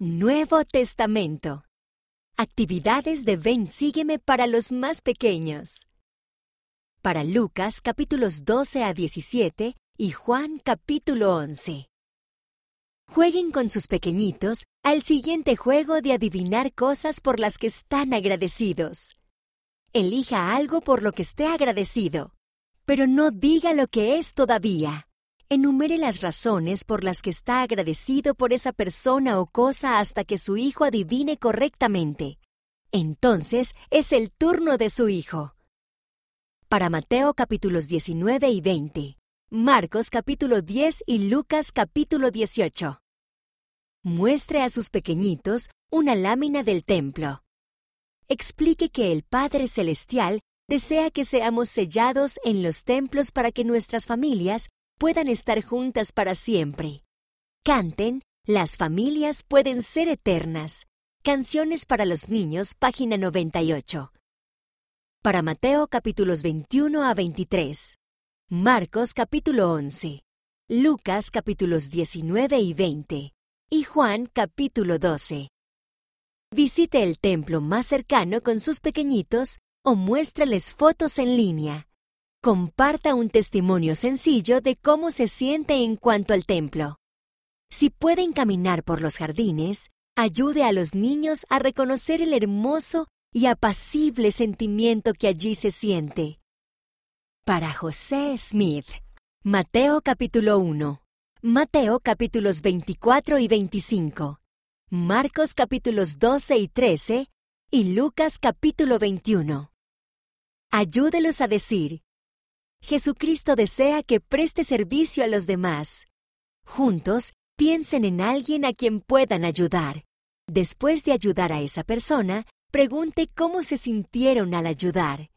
Nuevo Testamento. Actividades de Ven Sígueme para los más pequeños. Para Lucas capítulos 12 a 17 y Juan capítulo 11. Jueguen con sus pequeñitos al siguiente juego de adivinar cosas por las que están agradecidos. Elija algo por lo que esté agradecido, pero no diga lo que es todavía. Enumere las razones por las que está agradecido por esa persona o cosa hasta que su hijo adivine correctamente. Entonces es el turno de su hijo. Para Mateo capítulos 19 y 20, Marcos capítulo 10 y Lucas capítulo 18. Muestre a sus pequeñitos una lámina del templo. Explique que el Padre Celestial desea que seamos sellados en los templos para que nuestras familias puedan estar juntas para siempre. Canten, las familias pueden ser eternas. Canciones para los niños, página 98. Para Mateo capítulos 21 a 23. Marcos capítulo 11. Lucas capítulos 19 y 20. Y Juan capítulo 12. Visite el templo más cercano con sus pequeñitos o muéstrales fotos en línea. Comparta un testimonio sencillo de cómo se siente en cuanto al templo. Si pueden caminar por los jardines, ayude a los niños a reconocer el hermoso y apacible sentimiento que allí se siente. Para José Smith, Mateo capítulo 1, Mateo capítulos 24 y 25, Marcos capítulos 12 y 13 y Lucas capítulo 21. Ayúdelos a decir, Jesucristo desea que preste servicio a los demás. Juntos, piensen en alguien a quien puedan ayudar. Después de ayudar a esa persona, pregunte cómo se sintieron al ayudar.